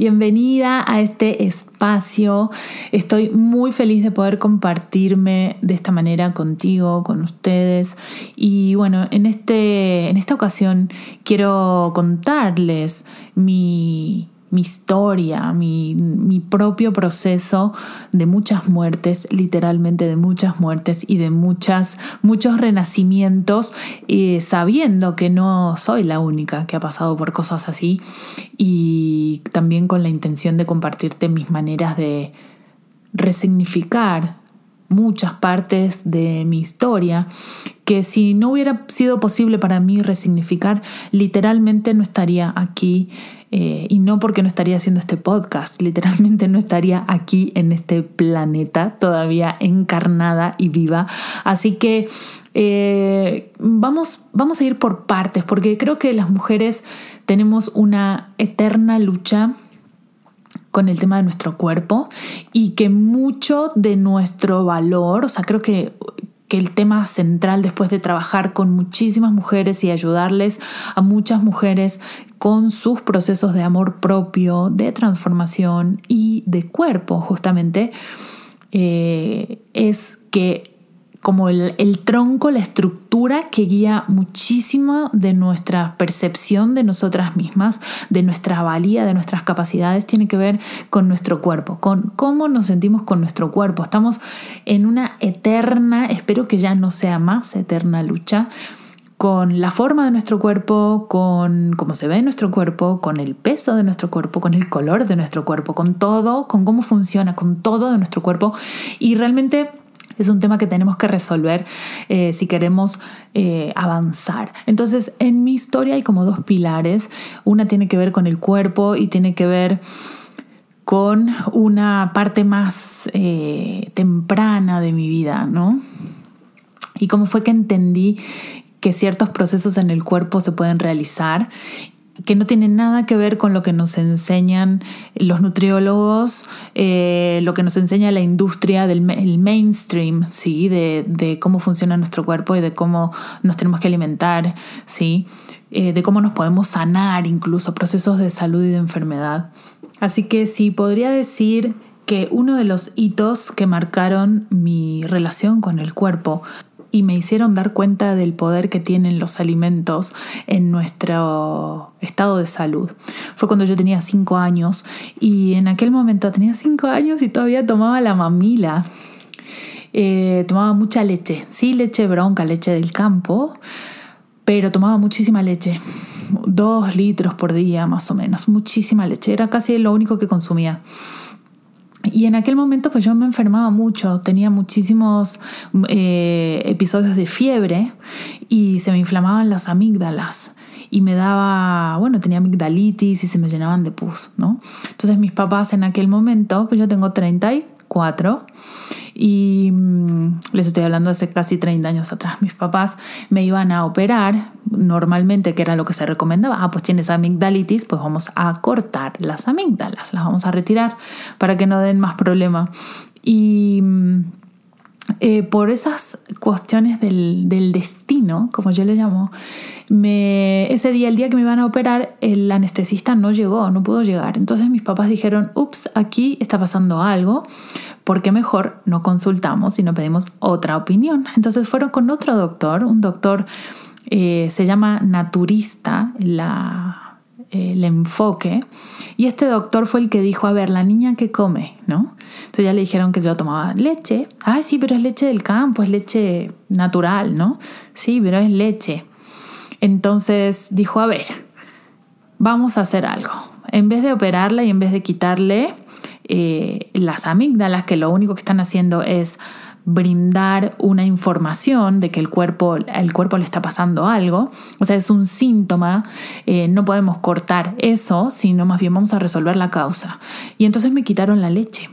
Bienvenida a este espacio. Estoy muy feliz de poder compartirme de esta manera contigo, con ustedes. Y bueno, en, este, en esta ocasión quiero contarles mi, mi historia, mi, propio proceso de muchas muertes, literalmente de muchas muertes y de muchas, muchos renacimientos, eh, sabiendo que no soy la única que ha pasado por cosas así y también con la intención de compartirte mis maneras de resignificar muchas partes de mi historia que si no hubiera sido posible para mí resignificar, literalmente no estaría aquí eh, y no porque no estaría haciendo este podcast, literalmente no estaría aquí en este planeta todavía encarnada y viva. Así que eh, vamos, vamos a ir por partes, porque creo que las mujeres tenemos una eterna lucha con el tema de nuestro cuerpo y que mucho de nuestro valor, o sea, creo que que el tema central después de trabajar con muchísimas mujeres y ayudarles a muchas mujeres con sus procesos de amor propio, de transformación y de cuerpo, justamente, eh, es que como el, tronco, la estructura que guía muchísimo de nuestra percepción de nosotras mismas, de nuestra valía, de nuestras capacidades, tiene que ver con nuestro cuerpo, con cómo nos sentimos con nuestro cuerpo. Estamos en una eterna, espero que ya no sea más eterna lucha con la forma de nuestro cuerpo, con cómo se ve nuestro cuerpo, con el peso de nuestro cuerpo, con el color de nuestro cuerpo, con todo, con cómo funciona, con todo de nuestro cuerpo. Y realmente es un tema que tenemos que resolver eh, si queremos eh, avanzar. Entonces, en mi historia hay como dos pilares. Una tiene que ver con el cuerpo y tiene que ver con una parte más eh, temprana de mi vida, ¿no? Y cómo fue que entendí que ciertos procesos en el cuerpo se pueden realizar que no tiene nada que ver con lo que nos enseñan los nutriólogos, eh, lo que nos enseña la industria del mainstream, ¿sí? De, cómo funciona nuestro cuerpo y de cómo nos tenemos que alimentar, ¿sí? Eh, de cómo nos podemos sanar incluso procesos de salud y de enfermedad. Así que sí, podría decir que uno de los hitos que marcaron mi relación con el cuerpo y me hicieron dar cuenta del poder que tienen los alimentos en nuestro estado de salud. Fue cuando yo tenía cinco años y en aquel momento tenía cinco años y todavía tomaba la mamila. Eh, tomaba mucha leche, sí, leche bronca, leche del campo, pero tomaba muchísima leche, dos litros por día más o menos, muchísima leche, era casi lo único que consumía. Y en aquel momento pues yo me enfermaba mucho, tenía muchísimos eh, episodios de fiebre y se me inflamaban las amígdalas y me daba, bueno, tenía amigdalitis y se me llenaban de pus, ¿no? Entonces mis papás en aquel momento, pues yo tengo 34 y mm, les estoy hablando hace casi 30 años atrás, mis papás me iban a operar normalmente, que era lo que se recomendaba, ah, pues tienes amigdalitis, pues vamos a cortar las amígdalas, las vamos a retirar para que no den más problema. Y mm, eh, por esas cuestiones del, destino, como yo le llamo, me, ese día, el día que me iban a operar, el anestesista no llegó, no pudo llegar. Entonces mis papás dijeron, ups, aquí está pasando algo, porque mejor no consultamos y no pedimos otra opinión. Entonces fueron con otro doctor, un doctor eh, se llama naturista, la, el enfoque, y este doctor fue el que dijo, a ver, la niña que come, ¿no? Entonces ya le dijeron que yo tomaba leche. Ay, sí, pero es leche del campo, es leche natural, ¿no? Sí, pero es leche. Entonces dijo, a ver, vamos a hacer algo. En vez de operarla y en vez de quitarle eh, las amígdalas, que lo único que están haciendo es brindar una información de que el cuerpo, el cuerpo le está pasando algo, o sea, es un síntoma, eh, no podemos cortar eso, sino más bien vamos a resolver la causa. Y entonces me quitaron la leche.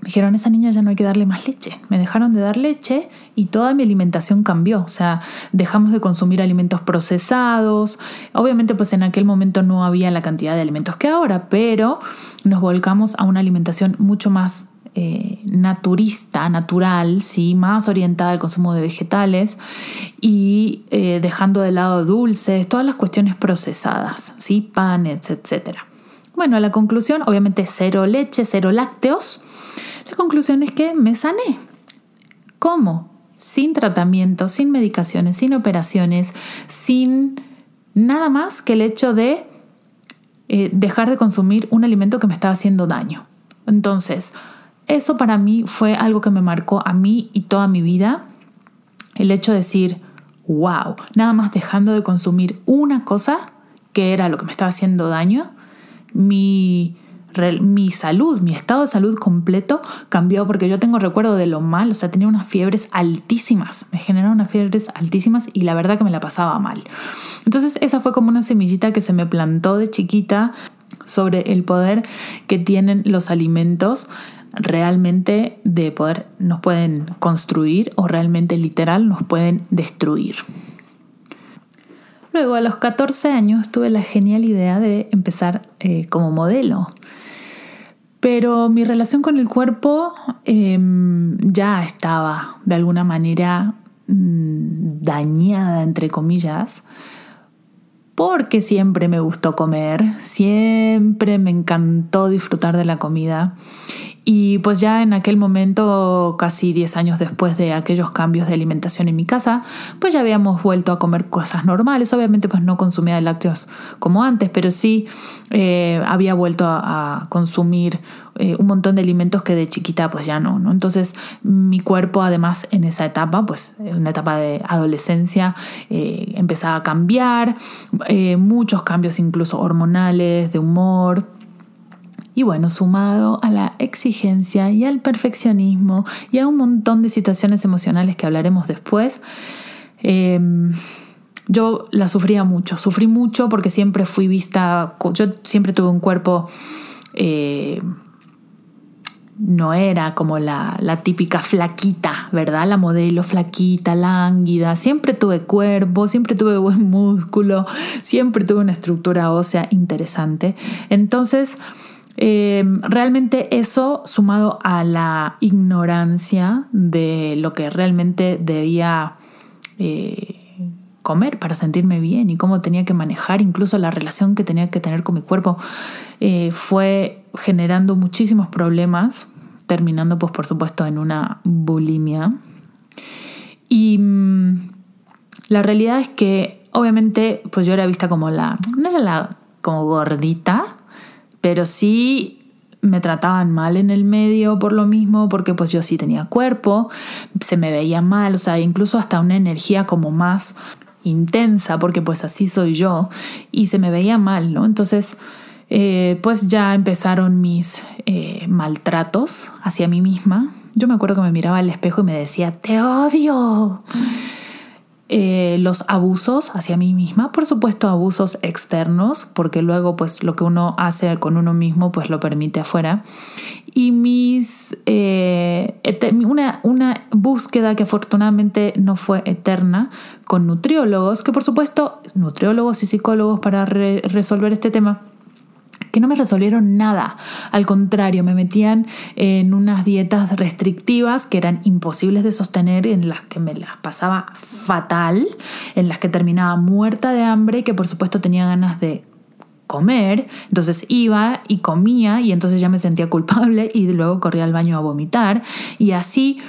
me dijeron, esa niña ya no hay que darle más leche. Me dejaron de dar leche y toda mi alimentación cambió. O sea, dejamos de consumir alimentos procesados. Obviamente, pues en aquel momento no había la cantidad de alimentos que ahora, pero nos volcamos a una alimentación mucho más eh, naturista, natural, ¿sí? más orientada al consumo de vegetales y eh, dejando de lado dulces, todas las cuestiones procesadas, ¿sí? panes, etc. Bueno, la conclusión, obviamente cero leche, cero lácteos la conclusión es que me sané. ¿Cómo? Sin tratamiento, sin medicaciones, sin operaciones, sin nada más que el hecho de eh, dejar de consumir un alimento que me estaba haciendo daño. Entonces, eso para mí fue algo que me marcó a mí y toda mi vida. El hecho de decir, wow, nada más dejando de consumir una cosa que era lo que me estaba haciendo daño, mi mi salud, mi estado de salud completo cambió porque yo tengo recuerdo de lo mal, o sea, tenía unas fiebres altísimas, me generaron unas fiebres altísimas y la verdad que me la pasaba mal. Entonces esa fue como una semillita que se me plantó de chiquita sobre el poder que tienen los alimentos realmente de poder nos pueden construir o realmente literal nos pueden destruir. Luego, a los 14 años, tuve la genial idea de empezar eh, como modelo. Pero mi relación con el cuerpo em, ya estaba de alguna manera mm, dañada, entre comillas, porque siempre me gustó comer, siempre me encantó disfrutar de la comida y pues ya en aquel momento, casi 10 años después de aquellos cambios de alimentación en mi casa, pues ya habíamos vuelto a comer cosas normales. Obviamente pues no consumía lácteos como antes, pero sí eh, había vuelto a, consumir eh, un montón de alimentos que de chiquita pues ya no, ¿no? Entonces mi cuerpo además en esa etapa, pues en una etapa de adolescencia, eh, empezaba a cambiar, muchos cambios incluso hormonales, de humor y bueno, sumado a la exigencia y al perfeccionismo y a un montón de situaciones emocionales que hablaremos después, em, yo la sufría mucho. Sufrí mucho porque siempre fui vista, yo siempre tuve un cuerpo... Eh, no era como la, la, típica flaquita, ¿verdad? La modelo flaquita, lánguida. Siempre tuve cuerpo, siempre tuve buen músculo, siempre tuve una estructura ósea interesante. Entonces, Em, realmente eso, sumado a la ignorancia de lo que realmente debía eh, comer para sentirme bien y cómo tenía que manejar incluso la relación que tenía que tener con mi cuerpo, eh, fue generando muchísimos problemas, terminando pues por supuesto en una bulimia. Y mm, la realidad es que obviamente pues yo era vista como la, no era la como gordita, pero sí me trataban mal en el medio por lo mismo, porque pues yo sí tenía cuerpo, se me veía mal, o sea, incluso hasta una energía como más intensa, porque pues así soy yo, y se me veía mal, ¿no? Entonces, eh, pues ya empezaron mis eh, maltratos hacia mí misma. Yo me acuerdo que me miraba al espejo y me decía, te odio. Eh, los abusos hacia mí misma, por supuesto abusos externos, porque luego pues lo que uno hace con uno mismo pues lo permite afuera. Y mis, eh, una, una búsqueda que afortunadamente no fue eterna con nutriólogos, que por supuesto nutriólogos y psicólogos para resolver este tema que no me resolvieron nada. Al contrario, me metían en unas dietas restrictivas que eran imposibles de sostener, en las que me las pasaba fatal, en las que terminaba muerta de hambre, que por supuesto tenía ganas de comer, entonces iba y comía y entonces ya me sentía culpable y luego corría al baño a vomitar. Y así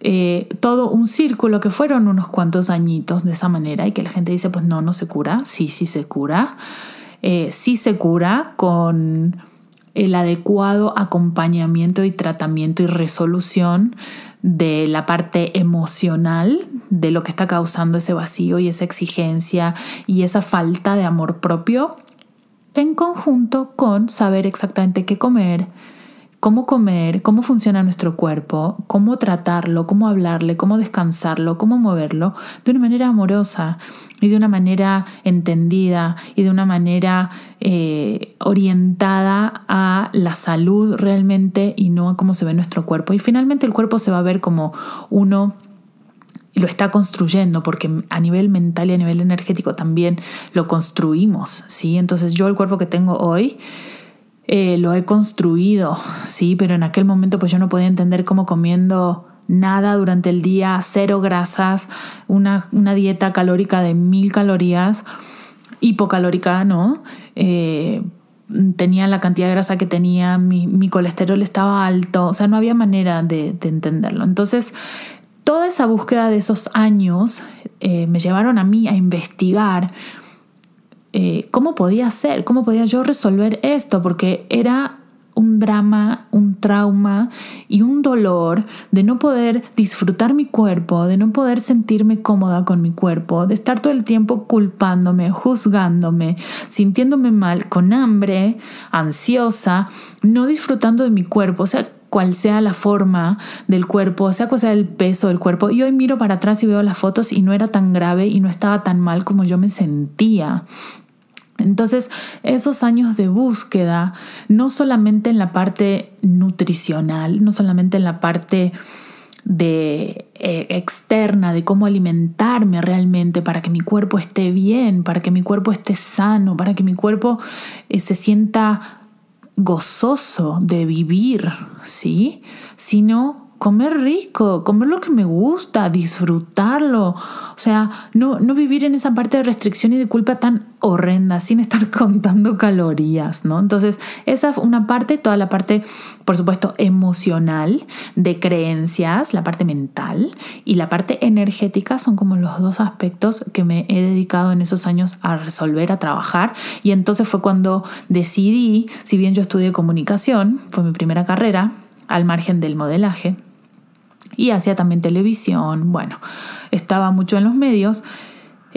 eh, todo un círculo que fueron unos cuantos añitos de esa manera y que la gente dice pues no, no se cura, sí, sí se cura, eh, sí se cura con el adecuado acompañamiento y tratamiento y resolución de la parte emocional de lo que está causando ese vacío y esa exigencia y esa falta de amor propio en conjunto con saber exactamente qué comer, cómo comer, cómo funciona nuestro cuerpo, cómo tratarlo, cómo hablarle, cómo descansarlo, cómo moverlo de una manera amorosa y de una manera entendida y de una manera eh, orientada a la salud realmente y no a cómo se ve nuestro cuerpo. Y finalmente el cuerpo se va a ver como uno lo está construyendo, porque a nivel mental y a nivel energético también lo construimos, ¿sí? Entonces yo el cuerpo que tengo hoy eh, lo he construido, ¿sí? Pero en aquel momento pues yo no podía entender cómo comiendo nada durante el día, cero grasas, una, una dieta calórica de mil calorías, hipocalórica, ¿no? Eh, tenía la cantidad de grasa que tenía, mi, colesterol estaba alto, o sea, no había manera de, de entenderlo. Entonces, toda esa búsqueda de esos años eh, me llevaron a mí a investigar eh, cómo podía ser, cómo podía yo resolver esto, porque era un drama, un trauma y un dolor de no poder disfrutar mi cuerpo, de no poder sentirme cómoda con mi cuerpo, de estar todo el tiempo culpándome, juzgándome, sintiéndome mal, con hambre, ansiosa, no disfrutando de mi cuerpo. Sea, cual sea la forma del cuerpo, sea cual sea el peso del cuerpo. Y hoy miro para atrás y veo las fotos y no era tan grave y no estaba tan mal como yo me sentía. Entonces, esos años de búsqueda, no solamente en la parte nutricional, no solamente en la parte de eh, externa de cómo alimentarme realmente para que mi cuerpo esté bien, para que mi cuerpo esté sano, para que mi cuerpo eh, se sienta gozoso de vivir, ¿sí? Sino comer rico, comer lo que me gusta, disfrutarlo. O sea, no, no vivir en esa parte de restricción y de culpa tan horrenda, sin estar contando calorías, ¿no? Entonces, esa es una parte, toda la parte, por supuesto, emocional, de creencias, la parte mental y la parte energética son como los dos aspectos que me he dedicado en esos años a resolver, a trabajar. Y entonces fue cuando decidí, si bien yo estudié comunicación, fue mi primera carrera, al margen del modelaje, y hacía también televisión, bueno, estaba mucho en los medios,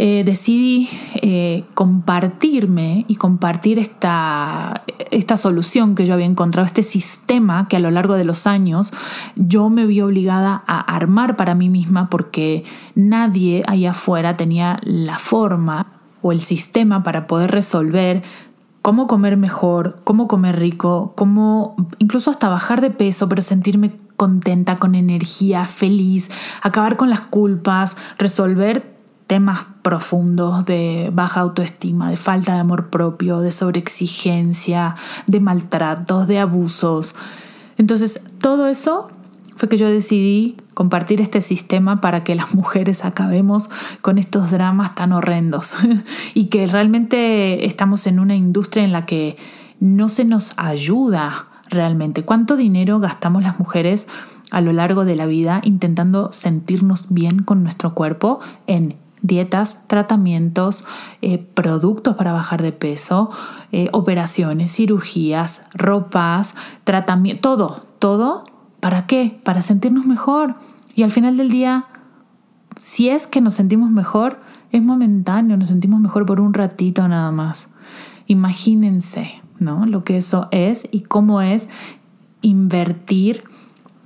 eh, decidí eh, compartirme y compartir esta, esta solución que yo había encontrado, este sistema que a lo largo de los años yo me vi obligada a armar para mí misma porque nadie allá afuera tenía la forma o el sistema para poder resolver cómo comer mejor, cómo comer rico, cómo incluso hasta bajar de peso, pero sentirme contenta, con energía, feliz, acabar con las culpas, resolver temas profundos de baja autoestima, de falta de amor propio, de sobreexigencia, de maltratos, de abusos. Entonces, todo eso fue que yo decidí compartir este sistema para que las mujeres acabemos con estos dramas tan horrendos y que realmente estamos en una industria en la que no se nos ayuda realmente. ¿Cuánto dinero gastamos las mujeres a lo largo de la vida intentando sentirnos bien con nuestro cuerpo en dietas, tratamientos, eh, productos para bajar de peso, eh, operaciones, cirugías, ropas, tratamiento, todo, todo. ¿Para qué? Para sentirnos mejor. Y al final del día, si es que nos sentimos mejor, es momentáneo, nos sentimos mejor por un ratito nada más. Imagínense, ¿no? Lo que eso es y cómo es invertir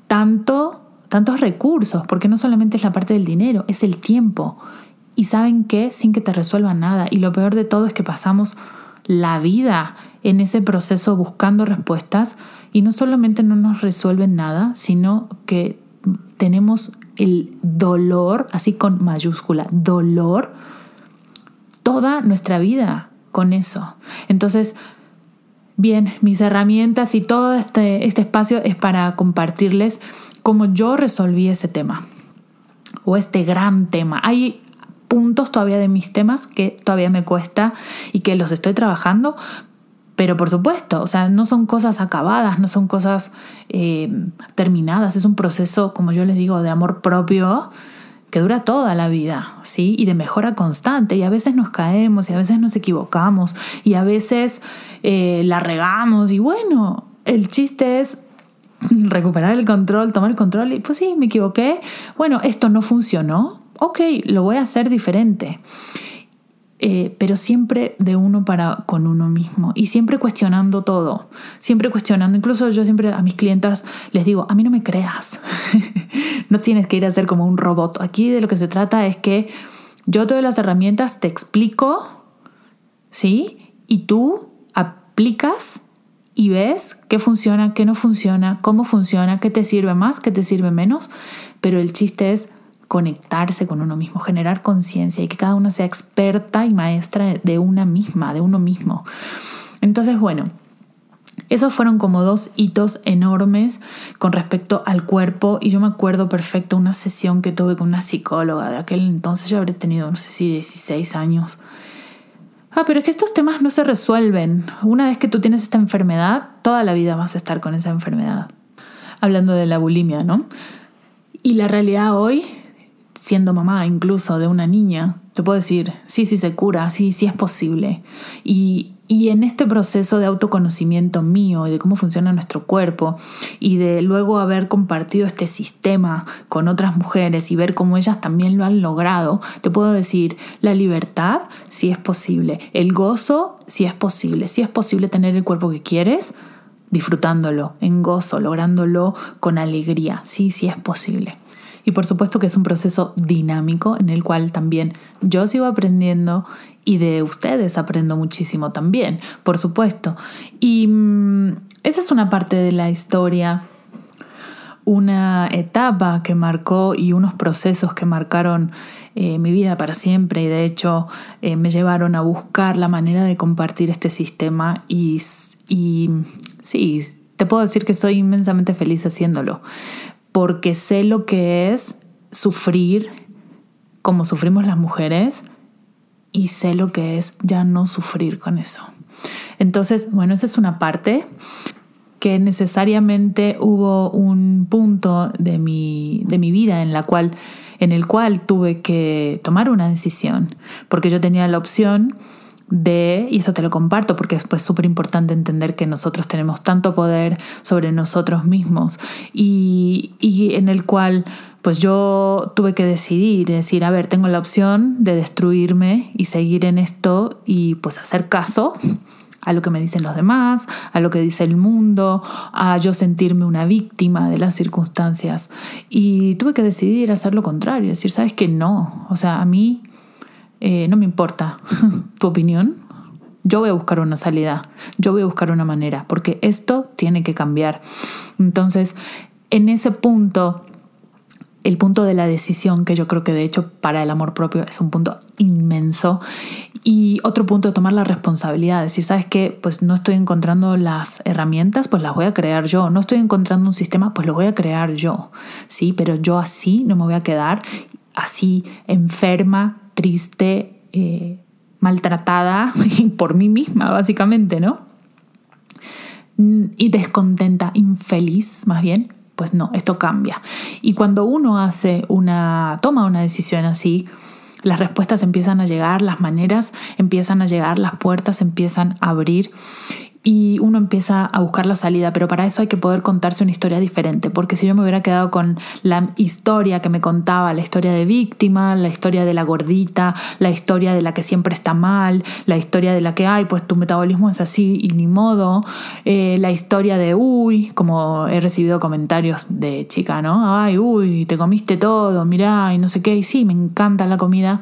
tanto, tantos recursos, porque no solamente es la parte del dinero, es el tiempo. Y saben qué, sin que te resuelva nada. Y lo peor de todo es que pasamos la vida en ese proceso buscando respuestas y no solamente no nos resuelven nada, sino que tenemos el dolor, así con mayúscula, dolor, toda nuestra vida con eso. Entonces, Bien, mis herramientas y todo este, este espacio es para compartirles cómo yo resolví ese tema o este gran tema. Hay puntos todavía de mis temas que todavía me cuesta y que los estoy trabajando, pero por supuesto, o sea, no son cosas acabadas, no son cosas eh, terminadas, es un proceso, como yo les digo, de amor propio que dura toda la vida, ¿sí? Y de mejora constante. Y a veces nos caemos, y a veces nos equivocamos, y a veces eh, la regamos. Y bueno, el chiste es recuperar el control, tomar el control. Y pues sí, me equivoqué. Bueno, esto no funcionó. Ok, lo voy a hacer diferente. Eh, pero siempre de uno para con uno mismo y siempre cuestionando todo, siempre cuestionando. Incluso yo siempre a mis clientas les digo, a mí no me creas, no tienes que ir a ser como un robot. Aquí de lo que se trata es que yo te doy las herramientas, te explico, ¿sí? Y tú aplicas y ves qué funciona, qué no funciona, cómo funciona, qué te sirve más, qué te sirve menos. Pero el chiste es conectarse con uno mismo, generar conciencia y que cada uno sea experta y maestra de una misma, de uno mismo. Entonces, bueno, esos fueron como dos hitos enormes con respecto al cuerpo y yo me acuerdo perfecto una sesión que tuve con una psicóloga de aquel entonces, yo habré tenido, no sé si 16 años. Ah, pero es que estos temas no se resuelven. Una vez que tú tienes esta enfermedad, toda la vida vas a estar con esa enfermedad. Hablando de la bulimia, ¿no? Y la realidad hoy siendo mamá incluso de una niña, te puedo decir, sí, sí se cura, sí, sí es posible. Y, y en este proceso de autoconocimiento mío y de cómo funciona nuestro cuerpo y de luego haber compartido este sistema con otras mujeres y ver cómo ellas también lo han logrado, te puedo decir, la libertad sí es posible, el gozo sí es posible, sí es posible tener el cuerpo que quieres disfrutándolo, en gozo, lográndolo con alegría, sí, sí es posible. Y por supuesto que es un proceso dinámico en el cual también yo sigo aprendiendo y de ustedes aprendo muchísimo también, por supuesto. Y mm, esa es una parte de la historia, una etapa que marcó y unos procesos que marcaron eh, mi vida para siempre y de hecho eh, me llevaron a buscar la manera de compartir este sistema y, y sí, te puedo decir que soy inmensamente feliz haciéndolo porque sé lo que es sufrir como sufrimos las mujeres y sé lo que es ya no sufrir con eso. Entonces, bueno, esa es una parte que necesariamente hubo un punto de mi, de mi vida en, la cual, en el cual tuve que tomar una decisión, porque yo tenía la opción de, y eso te lo comparto porque es pues, súper importante entender que nosotros tenemos tanto poder sobre nosotros mismos y, y en el cual pues yo tuve que decidir, decir, a ver, tengo la opción de destruirme y seguir en esto y pues hacer caso a lo que me dicen los demás, a lo que dice el mundo, a yo sentirme una víctima de las circunstancias. Y tuve que decidir hacer lo contrario, decir, sabes que no, o sea, a mí eh, no me importa tu opinión, yo voy a buscar una salida, yo voy a buscar una manera, porque esto tiene que cambiar. Entonces, en ese punto, el punto de la decisión, que yo creo que de hecho para el amor propio es un punto inmenso, y otro punto de tomar la responsabilidad, decir, ¿sabes qué? Pues no estoy encontrando las herramientas, pues las voy a crear yo, no estoy encontrando un sistema, pues lo voy a crear yo, ¿sí? Pero yo así no me voy a quedar así enferma, triste, eh, maltratada por mí misma, básicamente, ¿no? Y descontenta, infeliz, más bien, pues no, esto cambia. Y cuando uno hace una, toma una decisión así, las respuestas empiezan a llegar, las maneras empiezan a llegar, las puertas empiezan a abrir y uno empieza a buscar la salida, pero para eso hay que poder contarse una historia diferente, porque si yo me hubiera quedado con la historia que me contaba, la historia de víctima, la historia de la gordita, la historia de la que siempre está mal, la historia de la que, ay, pues tu metabolismo es así y ni modo, eh, la historia de, uy, como he recibido comentarios de chica, ¿no? Ay, uy, te comiste todo, mirá, y no sé qué, y sí, me encanta la comida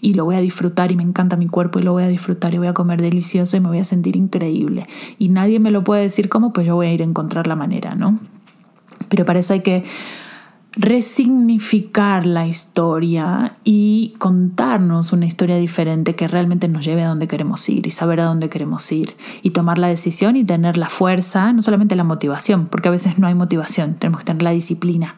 y lo voy a disfrutar y me encanta mi cuerpo y lo voy a disfrutar y voy a comer delicioso y me voy a sentir increíble y nadie me lo puede decir cómo, pues yo voy a ir a encontrar la manera, ¿no? Pero para eso hay que resignificar la historia y contarnos una historia diferente que realmente nos lleve a donde queremos ir y saber a dónde queremos ir y tomar la decisión y tener la fuerza, no solamente la motivación, porque a veces no hay motivación, tenemos que tener la disciplina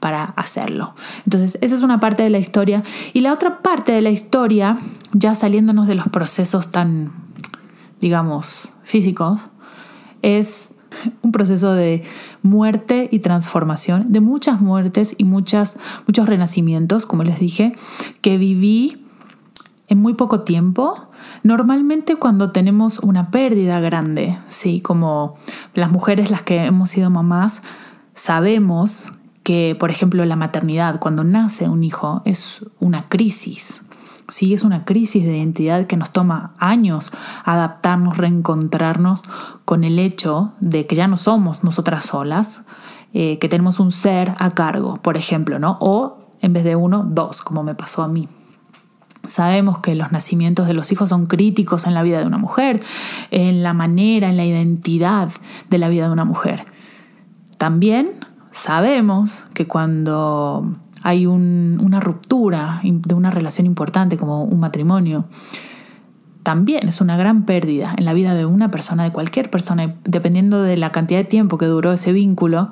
para hacerlo. Entonces, esa es una parte de la historia y la otra parte de la historia, ya saliéndonos de los procesos tan, digamos, físicos, es un proceso de muerte y transformación, de muchas muertes y muchas, muchos renacimientos, como les dije, que viví en muy poco tiempo. Normalmente cuando tenemos una pérdida grande, ¿sí? como las mujeres las que hemos sido mamás, sabemos que, por ejemplo, la maternidad, cuando nace un hijo, es una crisis. Sí, es una crisis de identidad que nos toma años adaptarnos, reencontrarnos con el hecho de que ya no somos nosotras solas, eh, que tenemos un ser a cargo, por ejemplo, ¿no? O en vez de uno, dos, como me pasó a mí. Sabemos que los nacimientos de los hijos son críticos en la vida de una mujer, en la manera, en la identidad de la vida de una mujer. También sabemos que cuando hay una ruptura de una relación importante como un matrimonio, también es una gran pérdida en la vida de una persona, de cualquier persona, dependiendo de la cantidad de tiempo que duró ese vínculo,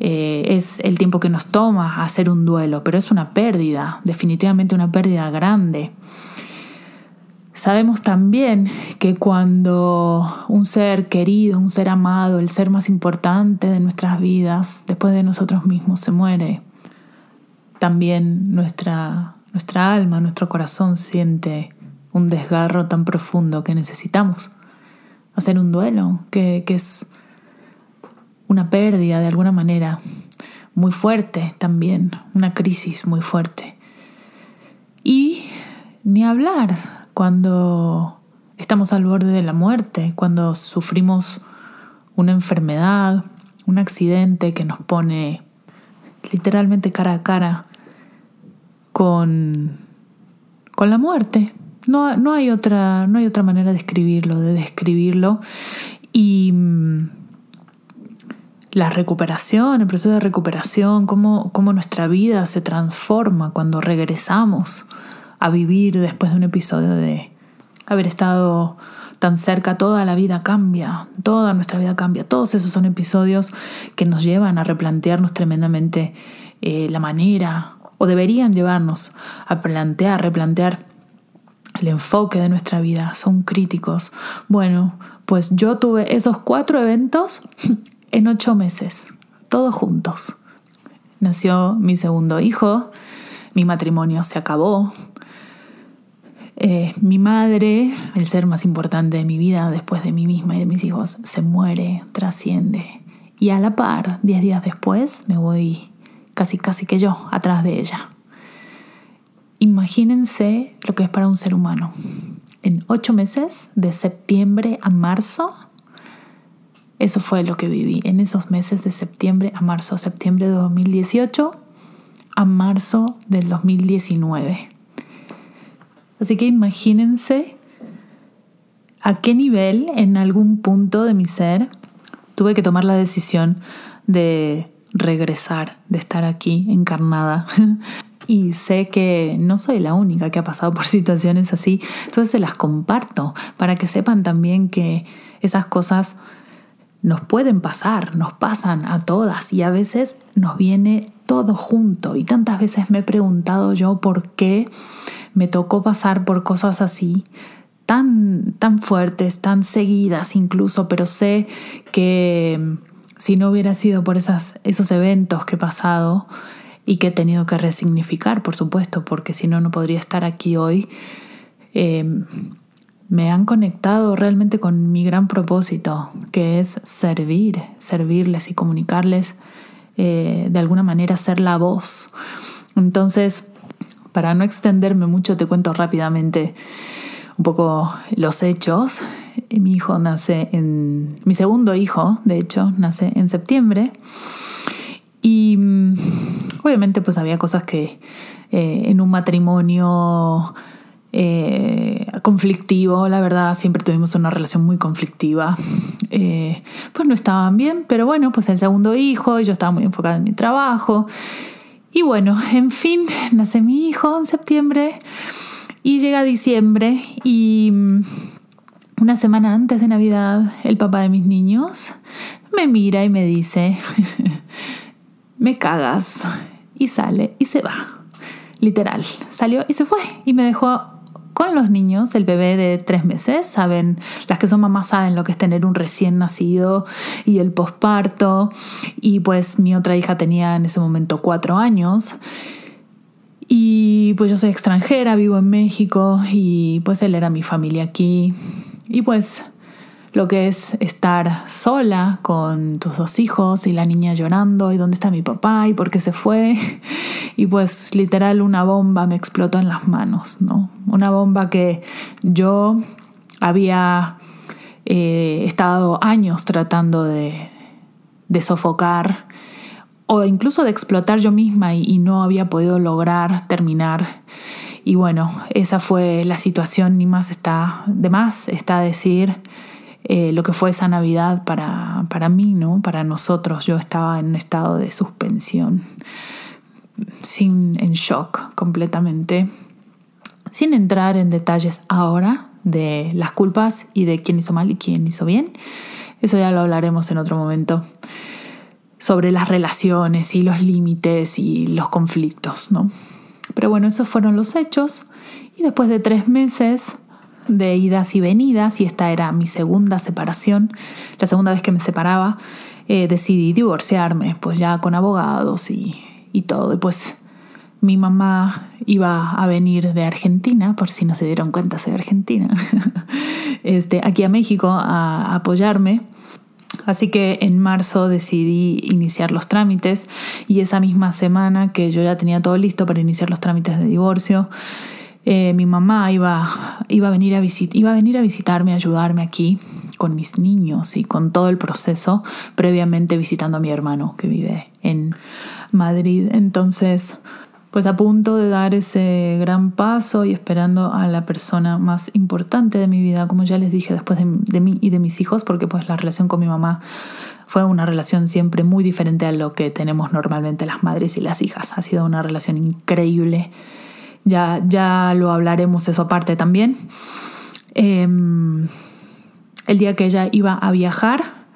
eh, es el tiempo que nos toma hacer un duelo, pero es una pérdida, definitivamente una pérdida grande. Sabemos también que cuando un ser querido, un ser amado, el ser más importante de nuestras vidas, después de nosotros mismos, se muere, también nuestra, nuestra alma, nuestro corazón siente un desgarro tan profundo que necesitamos hacer un duelo, que, que es una pérdida de alguna manera muy fuerte también, una crisis muy fuerte. Y ni hablar cuando estamos al borde de la muerte, cuando sufrimos una enfermedad, un accidente que nos pone literalmente cara a cara con, con la muerte. No, no, hay otra, no hay otra manera de escribirlo, de describirlo. Y mm, la recuperación, el proceso de recuperación, cómo, cómo nuestra vida se transforma cuando regresamos a vivir después de un episodio de haber estado tan cerca, toda la vida cambia, toda nuestra vida cambia. Todos esos son episodios que nos llevan a replantearnos tremendamente eh, la manera, o deberían llevarnos a plantear, replantear el enfoque de nuestra vida. Son críticos. Bueno, pues yo tuve esos cuatro eventos en ocho meses, todos juntos. Nació mi segundo hijo, mi matrimonio se acabó, eh, mi madre, el ser más importante de mi vida después de mí misma y de mis hijos, se muere, trasciende. Y a la par, diez días después, me voy casi casi que yo atrás de ella. Imagínense lo que es para un ser humano. En ocho meses, de septiembre a marzo, eso fue lo que viví en esos meses de septiembre a marzo, septiembre de 2018 a marzo del 2019. Así que imagínense a qué nivel en algún punto de mi ser tuve que tomar la decisión de regresar, de estar aquí encarnada. y sé que no soy la única que ha pasado por situaciones así, entonces se las comparto para que sepan también que esas cosas nos pueden pasar, nos pasan a todas y a veces nos viene todo junto. Y tantas veces me he preguntado yo por qué me tocó pasar por cosas así, tan, tan fuertes, tan seguidas incluso, pero sé que si no hubiera sido por esos eventos que he pasado y que he tenido que resignificar, por supuesto, porque si no, no podría estar aquí hoy, eh, me han conectado realmente con mi gran propósito, que es servir, servirles y comunicarles eh, de alguna manera, ser la voz. Entonces, para no extenderme mucho, te cuento rápidamente un poco los hechos. Mi hijo nace en. Mi segundo hijo, de hecho, nace en septiembre. Y mm, obviamente, pues había cosas que eh, en un matrimonio eh, conflictivo, la verdad, siempre tuvimos una relación muy conflictiva. Eh, pues no estaban bien, pero bueno, pues el segundo hijo, yo estaba muy enfocada en mi trabajo. Y bueno, en fin, nace mi hijo en septiembre y llega diciembre y mm, una semana antes de Navidad, el papá de mis niños me mira y me dice, me cagas, y sale y se va. Literal, salió y se fue y me dejó con los niños, el bebé de tres meses, saben, las que son mamás saben lo que es tener un recién nacido y el posparto. Y pues mi otra hija tenía en ese momento cuatro años. Y pues yo soy extranjera, vivo en México y pues él era mi familia aquí. Y pues lo que es estar sola con tus dos hijos y la niña llorando y dónde está mi papá y por qué se fue. Y pues literal una bomba me explotó en las manos, ¿no? Una bomba que yo había eh, estado años tratando de, de, sofocar o incluso de explotar yo misma y, no había podido lograr terminar. Y bueno, esa fue la situación, ni más está, de más está decir eh, lo que fue esa Navidad para, para mí, ¿no? Para nosotros. Yo estaba en un estado de suspensión, sin, en shock completamente, sin entrar en detalles ahora de las culpas y de quién hizo mal y quién hizo bien. Eso ya lo hablaremos en otro momento sobre las relaciones y los límites y los conflictos, ¿no? Pero bueno, esos fueron los hechos y después de tres meses de idas y venidas, y esta era mi segunda separación, la segunda vez que me separaba, eh, decidí divorciarme, pues ya con abogados y, y todo. Y pues mi mamá iba a venir de Argentina, por si no se dieron cuenta, soy argentina, este, aquí a México a apoyarme. Así que en marzo decidí iniciar los trámites y esa misma semana que yo ya tenía todo listo para iniciar los trámites de divorcio, eh, mi mamá iba, iba, a venir a iba a venir a visitarme, a ayudarme aquí con mis niños y con todo el proceso, previamente visitando a mi hermano que vive en Madrid. Entonces, pues a punto de dar ese gran paso y esperando a la persona más importante de mi vida, como ya les dije, después de, mí y de mis hijos, porque pues la relación con mi mamá fue una relación siempre muy diferente a lo que tenemos normalmente las madres y las hijas. Ha sido una relación increíble ya, ya lo hablaremos eso aparte también. Em, el día que ella iba a viajar,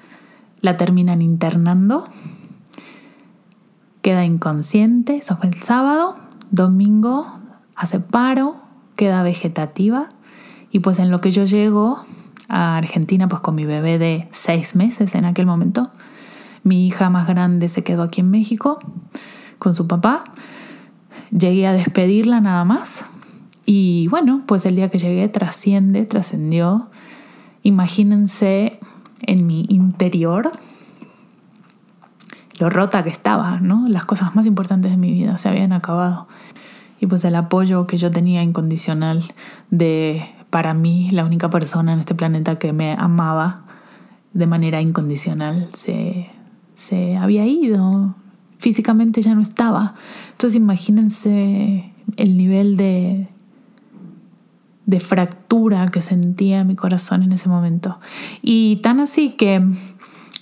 la terminan internando. Queda inconsciente, eso fue el sábado. Domingo hace paro, queda vegetativa. Y pues en lo que yo llego a Argentina, pues con mi bebé de seis meses en aquel momento, mi hija más grande se quedó aquí en México con su papá Llegué a despedirla nada más. Y bueno, pues el día que llegué trasciende, trascendió. Imagínense en mi interior lo rota que estaba, ¿no? Las cosas más importantes de mi vida se habían acabado. Y pues el apoyo que yo tenía incondicional de, para mí, la única persona en este planeta que me amaba de manera incondicional se, se había ido, físicamente ya no estaba. Entonces imagínense el nivel de, de fractura que sentía mi corazón en ese momento. Y tan así que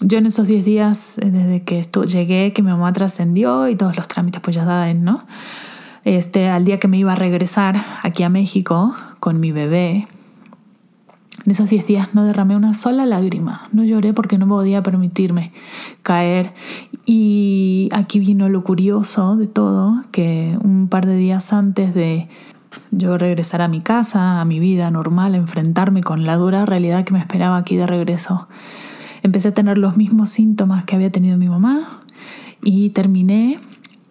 yo en esos 10 días, eh, desde que llegué, que mi mamá trascendió y todos los trámites, pues ya saben, ¿no? Este, al día que me iba a regresar aquí a México con mi bebé, en esos 10 días no derramé una sola lágrima, no lloré porque no podía permitirme caer. Y aquí vino lo curioso de todo, que un par de días antes de yo regresar a mi casa, a mi vida normal, enfrentarme con la dura realidad que me esperaba aquí de regreso, empecé a tener los mismos síntomas que había tenido mi mamá y terminé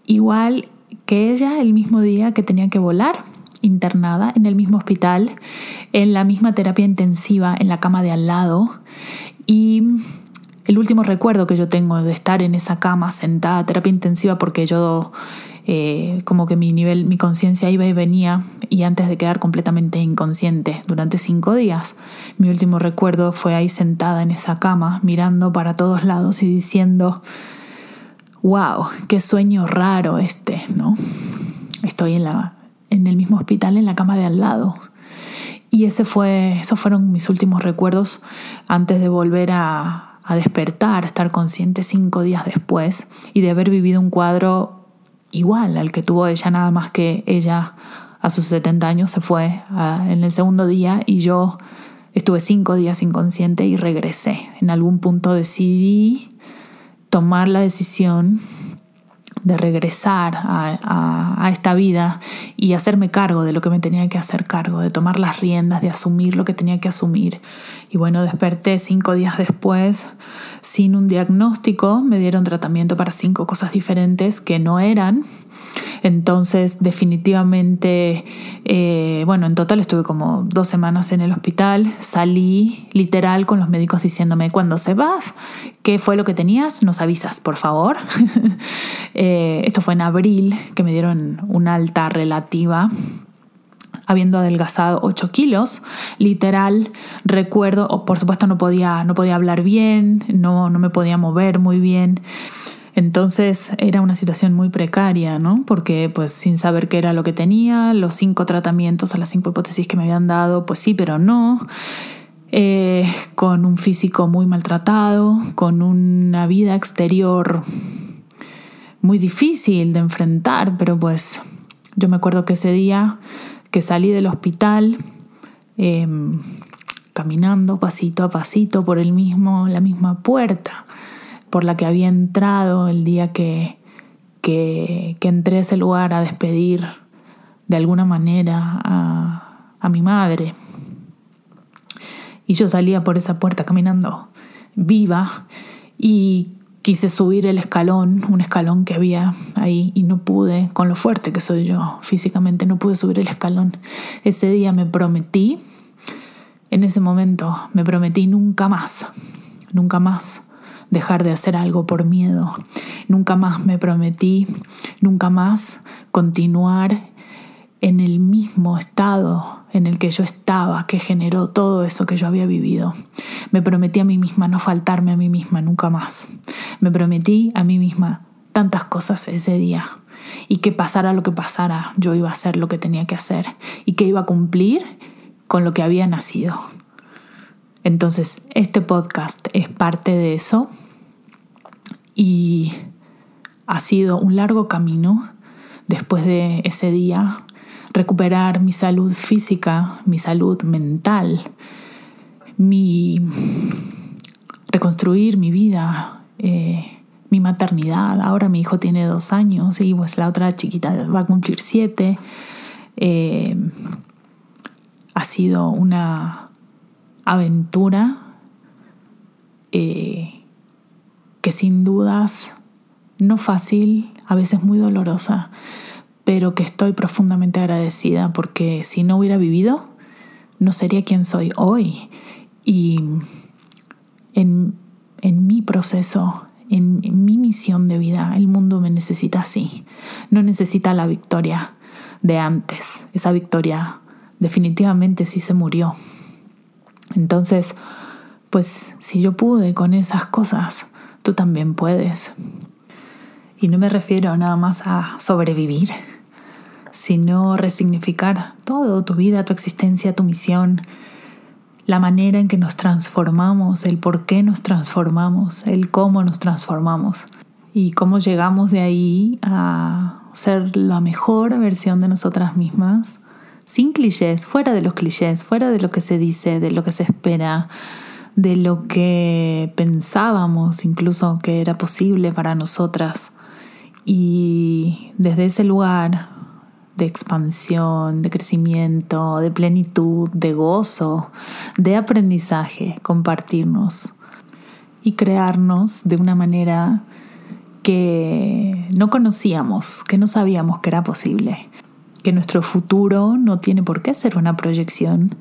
igual que ella el mismo día que tenía que volar internada en el mismo hospital, en la misma terapia intensiva, en la cama de al lado. Y el último recuerdo que yo tengo de estar en esa cama sentada, terapia intensiva, porque yo eh, como que mi nivel, mi conciencia iba y venía, y antes de quedar completamente inconsciente durante cinco días, mi último recuerdo fue ahí sentada en esa cama, mirando para todos lados y diciendo, wow, qué sueño raro este, ¿no? Estoy en la en el mismo hospital en la cama de al lado. Y ese fue, esos fueron mis últimos recuerdos antes de volver a, a despertar, estar consciente cinco días después y de haber vivido un cuadro igual al que tuvo ella, nada más que ella a sus 70 años se fue en el segundo día y yo estuve cinco días inconsciente y regresé. En algún punto decidí tomar la decisión de regresar a, esta vida y hacerme cargo de lo que me tenía que hacer cargo, de tomar las riendas, de asumir lo que tenía que asumir. Y bueno, desperté cinco días después sin un diagnóstico, me dieron tratamiento para cinco cosas diferentes que no eran entonces, definitivamente, eh, bueno, en total estuve como dos semanas en el hospital, salí literal con los médicos diciéndome, cuando se vas, ¿qué fue lo que tenías? Nos avisas, por favor. Eh, esto fue en abril, que me dieron una alta relativa habiendo adelgazado 8 kilos, literal, recuerdo, o por supuesto no podía, no podía hablar bien, no, no me podía mover muy bien. Entonces era una situación muy precaria, ¿no? Porque pues sin saber qué era lo que tenía, los cinco tratamientos a las cinco hipótesis que me habían dado, pues sí, pero no. Eh, con un físico muy maltratado, con una vida exterior muy difícil de enfrentar, pero pues yo me acuerdo que ese día que salí del hospital, em, caminando pasito a pasito por el mismo, la misma puerta, por la que había entrado el día que, que, entré a ese lugar a despedir de alguna manera a, a mi madre. Y yo salía por esa puerta caminando viva y quise subir el escalón, un escalón que había ahí y no pude, con lo fuerte que soy yo físicamente, no pude subir el escalón. Ese día me prometí, en ese momento me prometí nunca más, nunca más dejar de hacer algo por miedo. Nunca más me prometí, nunca más continuar en el mismo estado en el que yo estaba, que generó todo eso que yo había vivido. Me prometí a mí misma no faltarme a mí misma nunca más. Me prometí a mí misma tantas cosas ese día y que pasara lo que pasara, yo iba a hacer lo que tenía que hacer y que iba a cumplir con lo que había nacido. Entonces, este podcast es parte de eso y ha sido un largo camino después de ese día recuperar mi salud física, mi salud mental, mi reconstruir mi vida, eh, mi maternidad. Ahora mi hijo tiene dos años y pues la otra chiquita va a cumplir siete. Eh, ha sido una aventura eh, que sin dudas no fácil, a veces muy dolorosa, pero que estoy profundamente agradecida porque si no hubiera vivido, no sería quien soy hoy. Y en, en mi proceso, en, en mi misión de vida, el mundo me necesita así. No necesita la victoria de antes. Esa victoria definitivamente sí se murió. Entonces, pues si yo pude con esas cosas, tú también puedes. Y no me refiero nada más a sobrevivir, sino resignificar todo, tu vida, tu existencia, tu misión, la manera en que nos transformamos, el por qué nos transformamos, el cómo nos transformamos y cómo llegamos de ahí a ser la mejor versión de nosotras mismas sin clichés, fuera de los clichés, fuera de lo que se dice, de lo que se espera, de lo que pensábamos incluso que era posible para nosotras. Y desde ese lugar de expansión, de crecimiento, de plenitud, de gozo, de aprendizaje, compartirnos y crearnos de una manera que no conocíamos, que no sabíamos que era posible que nuestro futuro no tiene por qué ser una proyección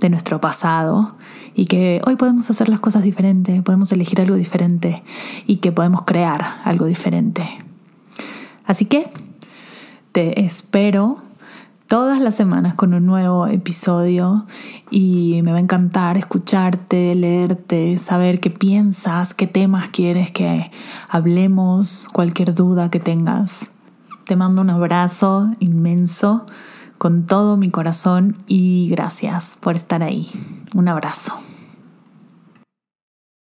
de nuestro pasado y que hoy podemos hacer las cosas diferentes, podemos elegir algo diferente y que podemos crear algo diferente. Así que te espero todas las semanas con un nuevo episodio y me va a encantar escucharte, leerte, saber qué piensas, qué temas quieres que hablemos, cualquier duda que tengas. Te mando un abrazo inmenso con todo mi corazón y gracias por estar ahí. Un abrazo.